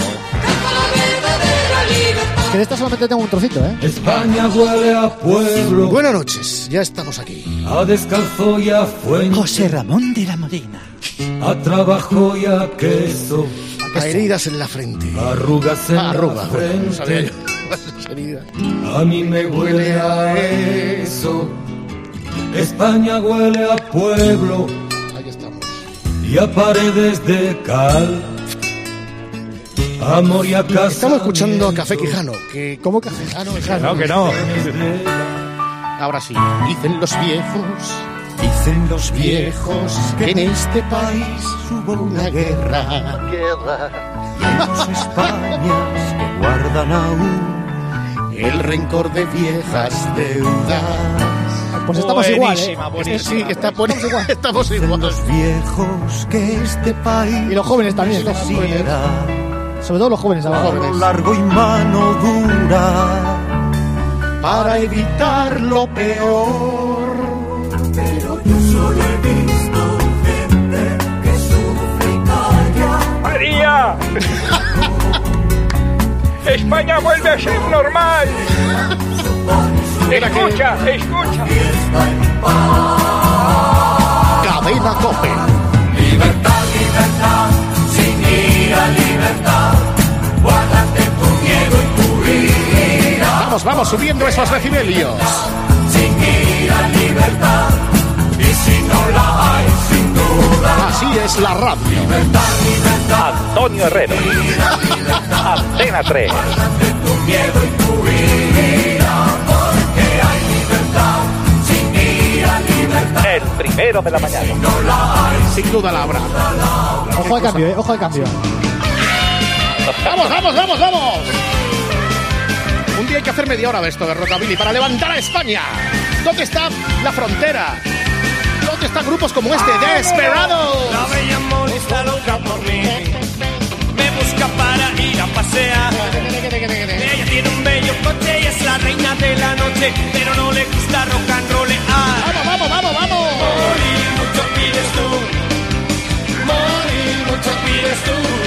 Que de esta solamente tengo un trocito, ¿eh? España huele a pueblo, Buenas noches, ya estamos aquí. a descalzo y a fuente, José Ramón de la Modena. a trabajo y a queso, A heridas en la frente. arrugas en arruga, la frente. A mí me huele a eso. España huele a pueblo Ahí estamos. y a paredes de cal. Amor y a casa. Estamos escuchando a Café Quijano. Que, ¿Cómo Café Quijano? No, que no. Ahora sí. Dicen los viejos, dicen los viejos que en este país hubo una guerra. Y hay dos Españas que guardan aún El rencor de viejas deudas. Pues estamos igual, ¿eh? Buenísima. Sí, está, bueno, estamos igual. los viejos que este país Y los jóvenes también. los quisiera Sobre todo los jóvenes ahora. mano largo y mano dura Para evitar lo peor. pero yo solo he visto gente que sufre y calla ¡María! España vuelve a ser normal. Escucha, escucha. Cadena Cope. Libertad, Vamos, vamos subiendo esos decibelios. Sin ira, libertad. Y si no la hay, sin duda. Así es la radio. Libertad, libertad. Antonio Herrero. Antena 3. Tu miedo y tu ira. Porque hay libertad. Sin ira, libertad. El primero de la mañana. No la hay. Sin duda la habrá. Ojo al cambio, ¿eh? Ojo al cambio. ¡Vamos, vamos, vamos, vamos! Día hay que hacer media hora de esto de Rockabilly para levantar a España. ¿Dónde está la frontera? ¿Dónde están grupos como este? ¡Desperado! La bella amor está loca por mí. Me busca para ir a pasear. Ella tiene un bello coche y es la reina de la noche, pero no le gusta rock and roll. ¡Vamos, vamos, vamos, vamos! Morir mucho pides tú. Morir mucho pides tú.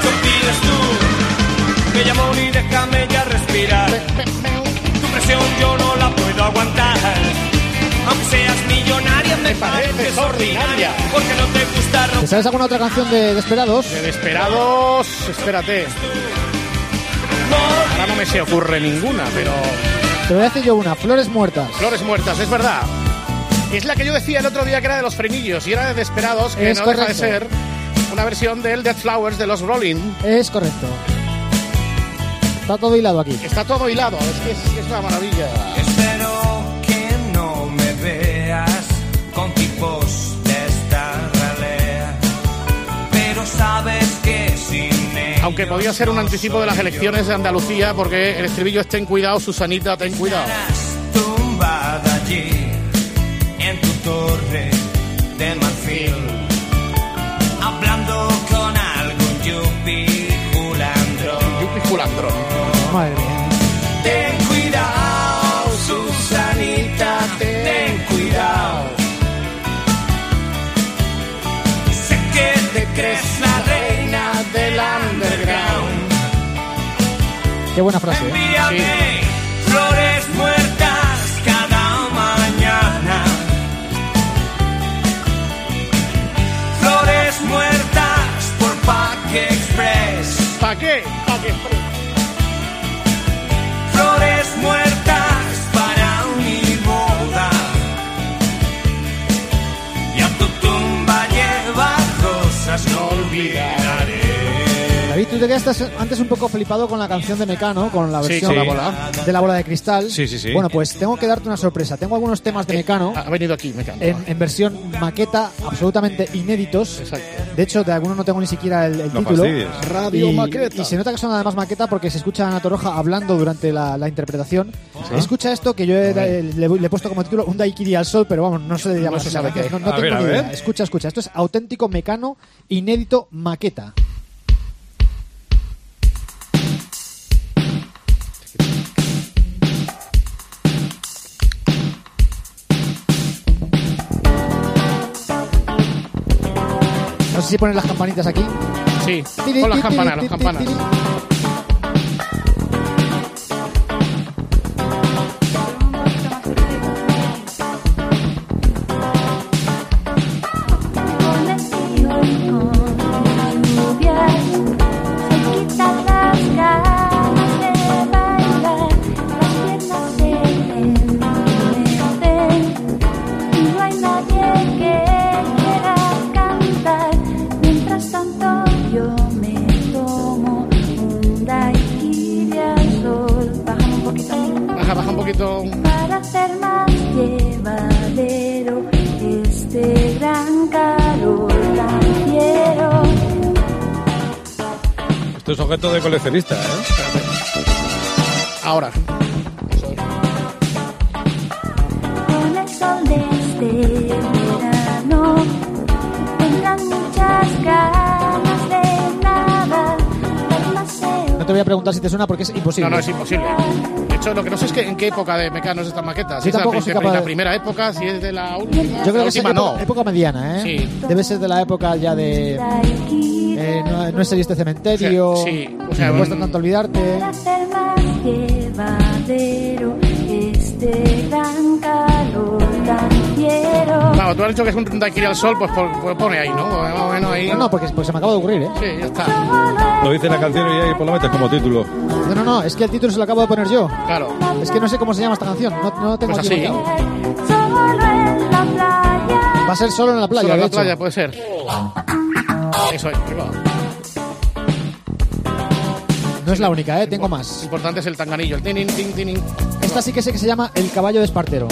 Mucho pides tú. Bella amor y déjame ya respirar. Tu presión yo no la puedo aguantar. Aunque seas millonaria, me pareces ordinaria. Porque no te gusta ¿Te sabes alguna otra canción de Desperados? De Desperados, espérate. Ahora no me se ocurre ninguna, pero... Te voy a decir yo una. Flores muertas. Flores muertas, es verdad. Es la que yo decía el otro día que era de los frenillos y era de Desperados, que Es no deja de correcto. ser una versión del Dead Flowers de los Rolling. Es correcto. Está todo hilado aquí. Está todo hilado, es que es, es una maravilla. Espero que no me veas con tipos de esta ralea. Pero sabes que sin Aunque podía ser un anticipo de las elecciones de Andalucía, porque el estribillo es ten cuidado, Susanita, ten cuidado. tumbada allí en tu torre de marfil, culandrón. Madre mía. Ten cuidado, Susanita, ten cuidado. Sé que te crees la reina del underground. Qué buena frase. ¿eh? Envíame qué? ¿Para qué? Flores muertas para mi boda. Y a tu tumba lleva rosas, no olvidaré. David, tú te quedaste antes un poco flipado con la canción de Mecano, con la Sí, versión sí. La bola. de la bola de cristal. Sí, sí, sí. Bueno, pues tengo que darte una sorpresa. Tengo algunos temas de Mecano Ha venido aquí, me encanta. en, en versión maqueta, absolutamente inéditos. Exacto. De hecho, de algunos no tengo ni siquiera el, el No título. fastidies. Radio y, maqueta. Y se nota que son además maqueta porque se escucha a Ana Torroja hablando durante la, la interpretación. Escucha esto que yo he- le, le he puesto como título un Daiquiri al sol, pero vamos, no se llama se así, sabe qué. No, no A tengo ver, ni a idea. ver. Escucha, escucha. Esto es auténtico Mecano inédito maqueta. No sé si ponen las campanitas aquí. Sí, con las campanas, las campanas. Para hacer más llevadero este gran calor tan fiero. Esto es objeto de coleccionista, ¿eh? Ahora. Con el sol de este verano tendrán muchas ganas de nada. No te voy a preguntar si te suena porque es imposible. No, no, es imposible. Hecho, lo que no sé es que en qué época de Mecano es esta maqueta. Si Yo es la, capaz la primera época, si es de la última. Yo la creo que es época, no. época mediana, ¿eh? Sí. Debe ser de la época ya de... eh, no, no es este cementerio. Sí, o sea, me cuesta tanto olvidarte. Este. Claro, tú has dicho que es un daiquiri al sol, pues, por- pues pone ahí, ¿no? Más o menos ahí. No, no, porque, porque se me acaba de ocurrir, ¿eh? Sí, ya está. Lo dice la canción y ahí pues lo metes como título. No, no, no, es que el título se lo acabo de poner yo. Claro. Es que no sé cómo se llama esta canción. No, no tengo Pues así. ubicado. Solo en la playa. Va a ser solo en la playa, Solo en la playa puede ser. Eso es. No es la única, ¿eh? Tengo más. Importante es el tanganillo, el tinin, tin, tinin. Esta sí que sé que se llama El caballo de Espartero.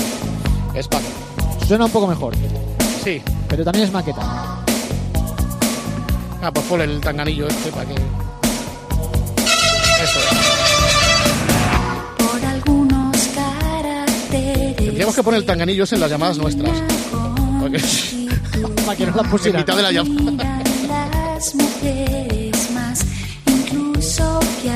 Es para. Suena un poco mejor, Sí. pero también es maqueta. Ah, pues ponle el tanganillo este para que. Eso es. Por algunos caracteres. Tendríamos que poner el tanganillo ese en las llamadas nuestras. Porque Para que no la en pusieran. mitad de la llamada. Las mujeres más, incluso que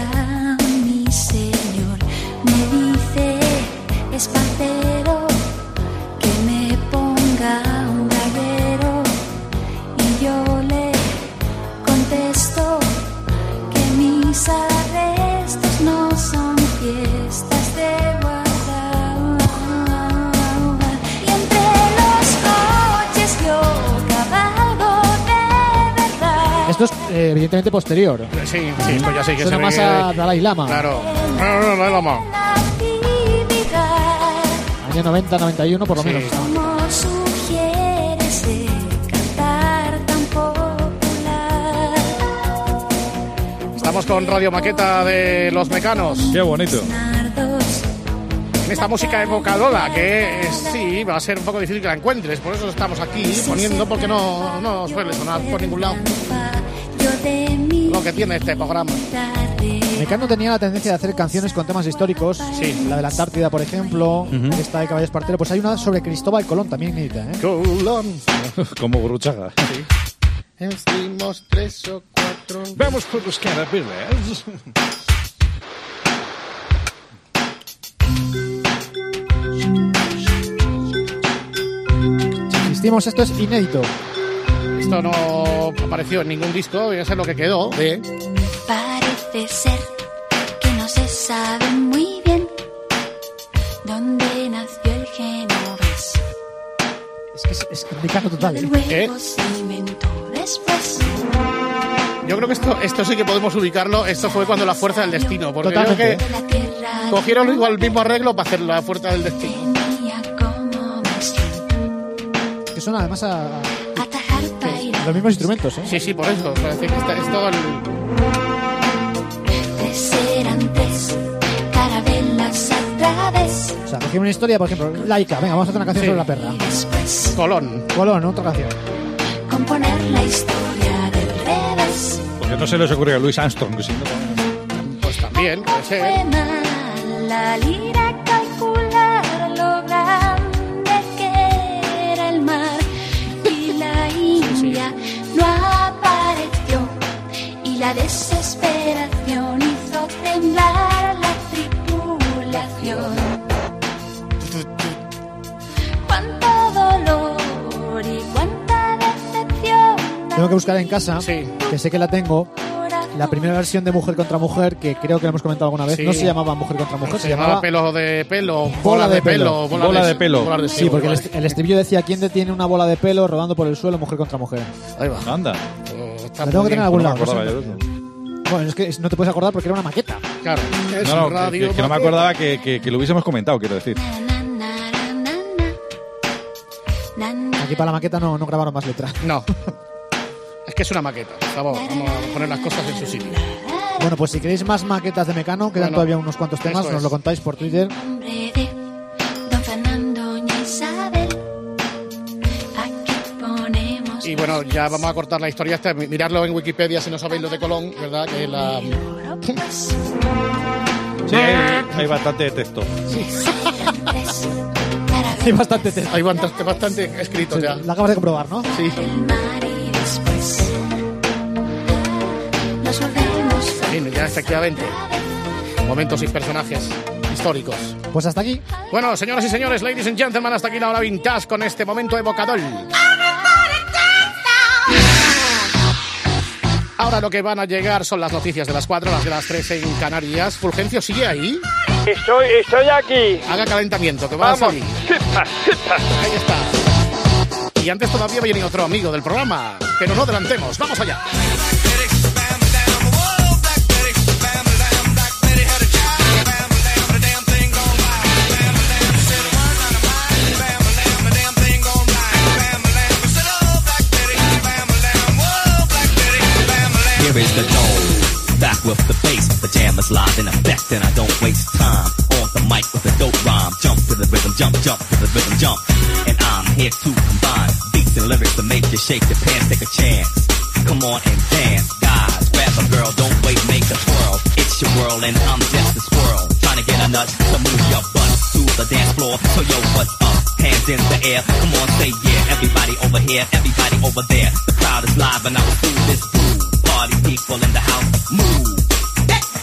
Esto es eh, evidentemente posterior. Sí, sí, pues ya sé que Suena se más ve a que- Dalai Lama. Claro. No, no, no, no, no. Año 90, 91 por lo Sí. menos. como sugiere ese cantar tan popular Estamos con Radio Maqueta de Los Mecanos. Qué bonito. nardos esta música evocadora que eh, sí, va a ser un poco difícil que la encuentres. Por eso estamos aquí poniendo, porque no, no suele sonar por ningún lado lo que tiene este programa. Mecano tenía la tendencia de hacer canciones con temas históricos. Sí. La de la Antártida, por ejemplo. Esta de Caballo Espartero. Pues hay una sobre Cristóbal Colón también inédita, ¿eh? Colón. como Gurruchaga. Estuvimos tres o cuatro. Vamos por los carabineros. Insistimos, esto es inédito. Esto no apareció en ningún disco, debe ser lo que quedó de. Parece ser que no se sabe muy bien dónde nació el genovés. Es que es, es total, ¿eh? Después. Yo creo que esto, esto sí que podemos ubicarlo. Esto fue cuando la fuerza del destino. Porque creo que cogieron igual el mismo arreglo para hacer la fuerza del destino. Que suena además a los mismos instrumentos, ¿eh? Sí, sí, por eso. Parece que está, es todo el-. O sea, cogí una historia, por ejemplo, laica. Venga, vamos a hacer una canción Sí. sobre la perra. Después Colón. Colón, otra canción. componer la historia del revés. Porque no se les ocurrió a Louis Armstrong. que si no- Pues también, puede ser. Fue mal la lira la desesperación hizo temblar la tripulación. Cuánto dolor y cuánta decepción. Tengo que buscar en casa, que sé que la tengo, la primera versión de Mujer contra Mujer, que creo que lo hemos comentado alguna vez. Sí. No se llamaba Mujer contra Mujer, Se se, llamaba llamaba pelo de pelo, Bola de pelo. bola, Bola de, de pelo. de Sí, porque el, est- el estribillo decía quién detiene una bola de pelo rodando por el suelo mujer contra mujer. Ahí va. Anda. Está La tengo que tener en algún No lado. no sé. acordaba yo de eso. Bueno, es que no te puedes acordar porque era una maqueta. Claro. Es No, no, un que- radio que, que no me acordaba que, que- que lo hubiésemos comentado, quiero decir. Aquí para la maqueta no, no grabaron más letras. No. Es que es una maqueta, por favor. Vamos a poner las cosas en su sitio. Bueno, pues si queréis más maquetas de Mecano, quedan Bueno, todavía unos cuantos temas, nos es. lo contáis por Twitter. Bueno, ya vamos a cortar la historia esta. Miradlo en Wikipedia si no sabéis lo de Colón, ¿verdad? Que la... Sí, hay, bastante texto. Hay bastante texto. Hay bastante, bastante escrito ya. La acabas de comprobar, ¿no? Sí. y después nos volvemos Sí, ya efectivamente. Momentos y personajes históricos. Pues hasta aquí. Bueno, señoras y señores, ladies and gentlemen, hasta aquí la hora vintage con este momento evocador. Ahora lo que van a llegar son las noticias de las 4, las de las 3 en Canarias. Fulgencio, ¿sigue ahí? Estoy, estoy aquí. Haga calentamiento, que va a salir. Ahí está. Y antes todavía viene otro amigo del programa. Pero no adelantemos, vamos allá. Here is the dome, back with the bass. The jam is live in effect, and I don't waste time. On the mic with a dope rhyme, jump to the rhythm, jump, jump to the rhythm, jump. And I'm here to combine beats and lyrics to make you shake your pants, take a chance. Come on and dance, guys. Grab a girl, don't wait, make a twirl. It's your world, and I'm just a squirrel. Trying to get a nut to move your butt to the dance floor. So yo, what's up? Hands in the air, come on, say yeah. Everybody over here, everybody over there. The crowd is live, and I will do this too. Party people in the house, move. Move.